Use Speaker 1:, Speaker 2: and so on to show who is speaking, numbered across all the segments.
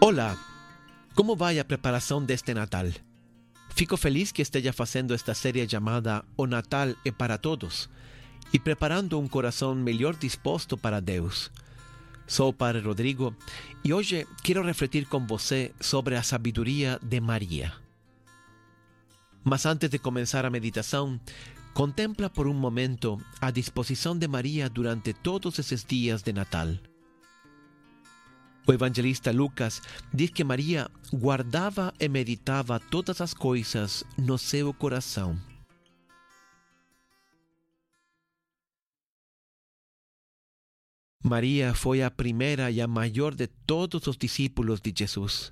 Speaker 1: Olá, como vai a preparação deste Natal? Fico feliz que esteja fazendo esta série chamada O Natal é para Todos e preparando um coração melhor disposto para Deus. Sou Padre Rodrigo e hoje quero refletir com você sobre a sabedoria de Maria. Mas antes de começar a meditação, contempla por um momento a disposição de Maria durante todos esses dias de Natal. O evangelista Lucas diz que Maria guardava e meditava todas as coisas no seu coração. Maria foi a primeira e a maior de todos os discípulos de Jesus.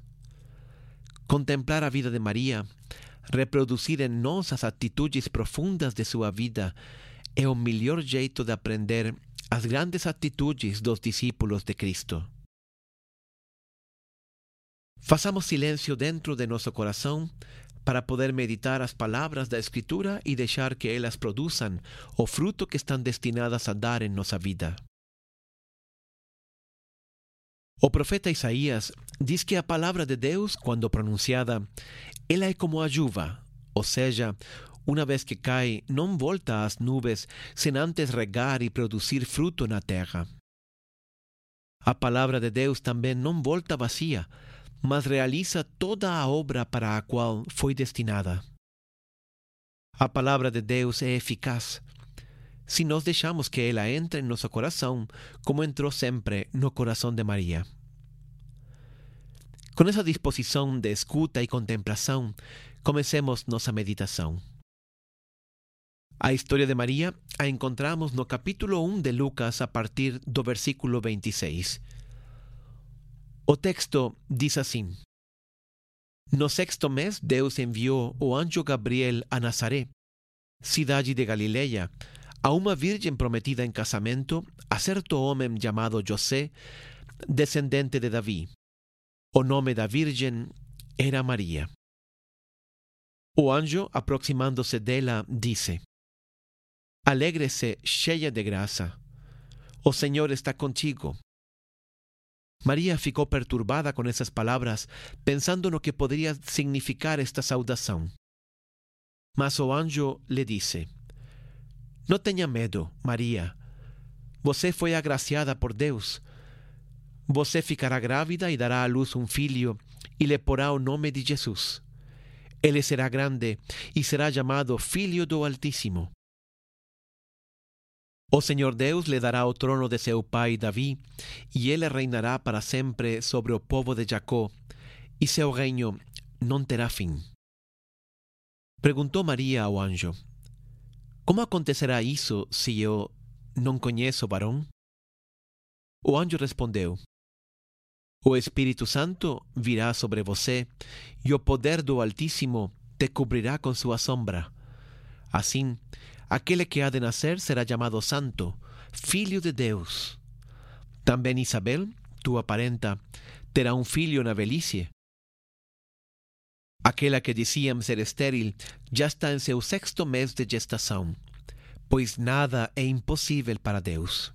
Speaker 1: Contemplar a vida de Maria, reproduzir em nós as atitudes profundas de sua vida, é o melhor jeito de aprender as grandes atitudes dos discípulos de Cristo. Façamos silêncio dentro de nosso coração para poder meditar as palavras da Escritura e deixar que elas produzam o fruto que estão destinadas a dar em nossa vida. O profeta Isaías diz que a palavra de Deus, quando pronunciada, ela é como a chuva, ou seja, uma vez que cai, não volta às nuvens sem antes regar e produzir fruto na terra. A palavra de Deus também não volta vazia, mas realiza toda a obra para a qual foi destinada. A palavra de Deus é eficaz. Se nós deixamos que ela entre em nosso coração, como entrou sempre no coração de Maria. Com essa disposição de escuta e contemplação, comecemos nossa meditação. A história de Maria a encontramos no capítulo 1 de Lucas a partir do versículo 26. O texto diz assim: No sexto mês, Deus enviou o anjo Gabriel a Nazaré, cidade de Galileia, a uma virgem prometida em casamento a certo homem chamado José, descendente de Davi. O nome da virgem era Maria. O anjo, aproximando-se dela, disse: Alegre-se, cheia de graça. O Senhor está contigo. Maria ficou perturbada com essas palavras, pensando no que poderia significar esta saudação. Mas o anjo lhe disse: Não tenha medo, Maria. Você foi agraciada por Deus. Você ficará grávida e dará à luz um filho, e lhe porá o nome de Jesus. Ele será grande e será chamado Filho do Altíssimo. O Senhor Deus lhe dará o trono de seu pai Davi, e ele reinará para sempre sobre o povo de Jacó, e seu reino não terá fim. Perguntou Maria ao anjo: Como acontecerá isso se eu não conheço varão? O anjo respondeu: O Espírito Santo virá sobre você, e o poder do Altíssimo te cobrirá com sua sombra. Assim, aquele que há de nascer será chamado Santo, Filho de Deus. Também Isabel, tua parenta, terá um filho na velhice. Aquela que diziam ser estéril já está em seu sexto mês de gestação, pois nada é impossível para Deus.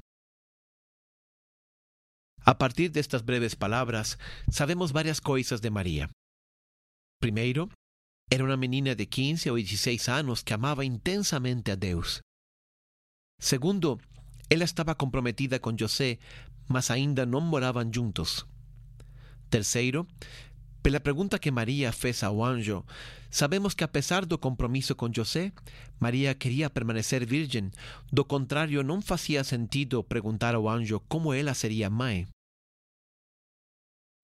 Speaker 1: A partir destas breves palavras, sabemos várias coisas de Maria. Primeiro, era uma menina de 15 ou 16 anos que amava intensamente a Deus. Segundo, ela estava comprometida com José, mas ainda não moravam juntos. Terceiro, pela pergunta que Maria fez ao anjo, sabemos que apesar do compromisso com José, Maria queria permanecer virgem, do contrário não fazia sentido perguntar ao anjo como ela seria mãe.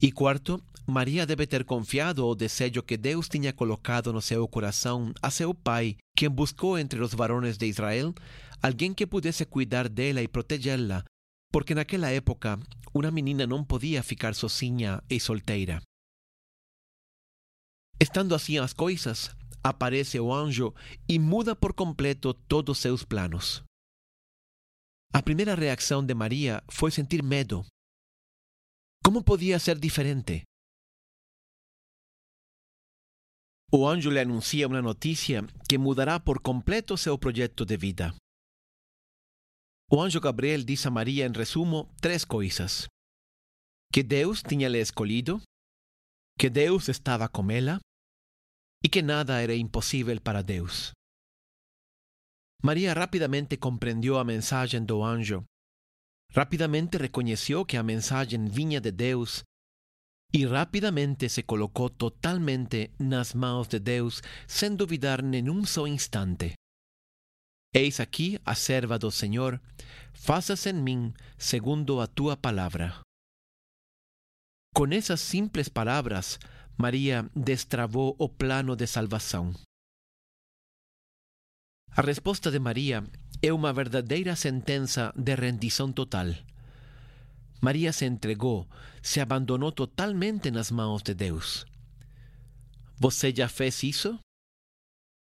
Speaker 1: E quarto, Maria deve ter confiado o desejo que Deus tinha colocado no seu coração a seu pai, quem buscou entre os varones de Israel alguém que pudesse cuidar dela e protegê-la, porque naquela época uma menina não podia ficar sozinha e solteira. Estando assim as coisas, aparece o anjo e muda por completo todos seus planos. A primeira reação de Maria foi sentir medo. Como podia ser diferente? O lhe anuncia uma notícia que mudará por completo seu projeto de vida. O anjo Gabriel diz a Maria, em resumo, três coisas: que Deus tinha lhe escolhido, que Deus estava com ela e que nada era impossível para Deus. Maria rapidamente compreendeu a mensagem do anjo. Rapidamente reconheceu que a mensagem vinha de Deus e rapidamente se colocou totalmente nas mãos de Deus, sem duvidar nenhum só instante. Eis aqui a serva do Senhor, faça-se segundo a tua palavra. Com essas simples palavras, Maria destravou o plano de salvação. A resposta de Maria é uma verdadeira sentença de rendição total. Maria se entregou, se abandonou totalmente nas mãos de Deus. Você já fez isso?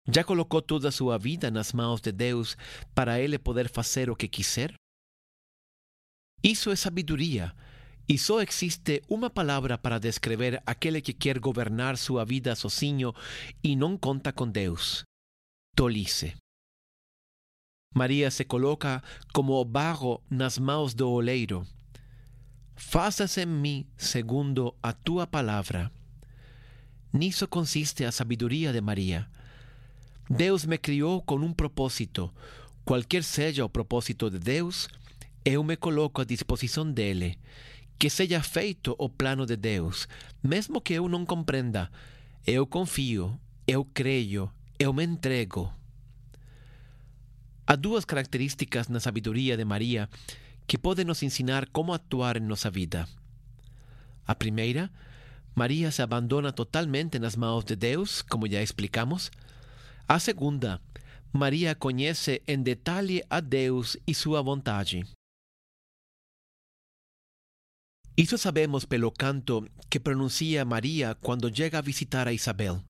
Speaker 1: Já colocou toda a sua vida nas mãos de Deus para Ele poder fazer o que quiser? Isso é sabedoria, e só existe uma palavra para descrever aquele que quer governar sua vida sozinho e não conta com Deus: tolice. Maria se coloca como barro nas mãos do oleiro. Faça-se em mim segundo a tua palavra. Nisso consiste a sabedoria de Maria. Deus me criou com um propósito. Qualquer seja o propósito de Deus, eu me coloco à disposição dele. Que seja feito o plano de Deus, mesmo que eu não compreenda. Eu confio, eu creio, eu me entrego. Há duas características na sabedoria de Maria que podem nos ensinar como actuar em nossa vida. A primeira, Maria se abandona totalmente nas mãos de Deus, como já explicamos. A segunda, Maria conhece em detalhe a Deus e sua vontade. Isso sabemos pelo canto que pronuncia Maria quando chega a visitar a Isabel.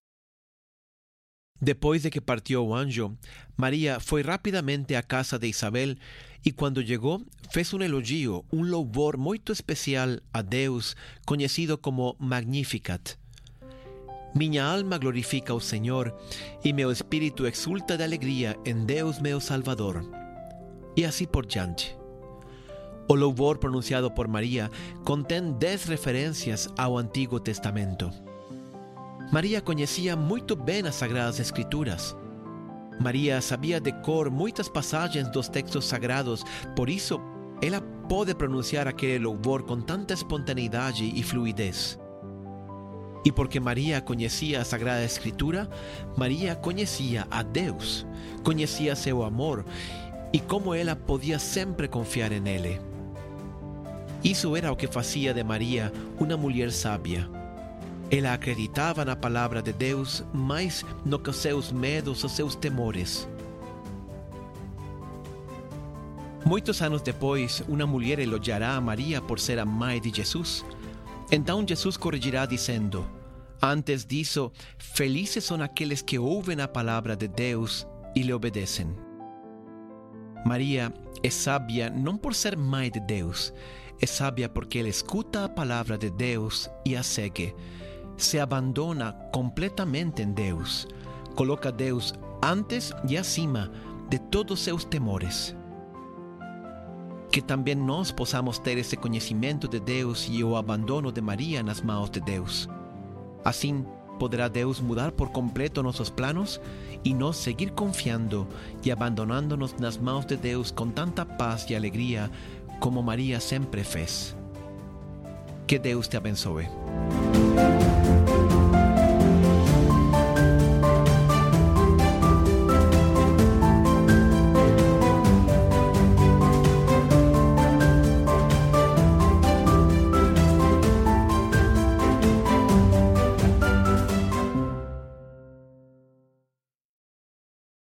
Speaker 1: Depois de que partiu o anjo, Maria foi rapidamente à casa de Isabel e, quando chegou, fez um elogio, um louvor muito especial a Deus, conhecido como Magnificat. Minha alma glorifica o Senhor e meu espírito exulta de alegria em Deus, meu Salvador. E assim por diante. O louvor pronunciado por Maria contém dez referências ao Antigo Testamento. Maria conhecia muito bem as Sagradas Escrituras. Maria sabia de cor muitas passagens dos textos sagrados, por isso ela pode pronunciar aquele louvor com tanta espontaneidade e fluidez. E porque Maria conhecia a Sagrada Escritura, Maria conhecia a Deus, conhecia seu amor e como ela podia sempre confiar em Ele. Isso era o que fazia de Maria uma mulher sábia ela acreditava na palavra de Deus mais no que os seus medos, os seus temores. Muitos anos depois, uma mulher elogiará a Maria por ser a mãe de Jesus. Então Jesus corrigirá dizendo: Antes disso, felizes são aqueles que ouvem a palavra de Deus e lhe obedecem. Maria é sábia não por ser mãe de Deus, é sábia porque ela escuta a palavra de Deus e a segue se abandona completamente em Deus, coloca Deus antes e acima de todos seus temores. Que também nós possamos ter esse conhecimento de Deus e o abandono de Maria nas mãos de Deus. Assim, poderá Deus mudar por completo nossos planos e nós seguir confiando e abandonando-nos nas mãos de Deus com tanta paz e alegria como Maria sempre fez. Que Deus te abençoe.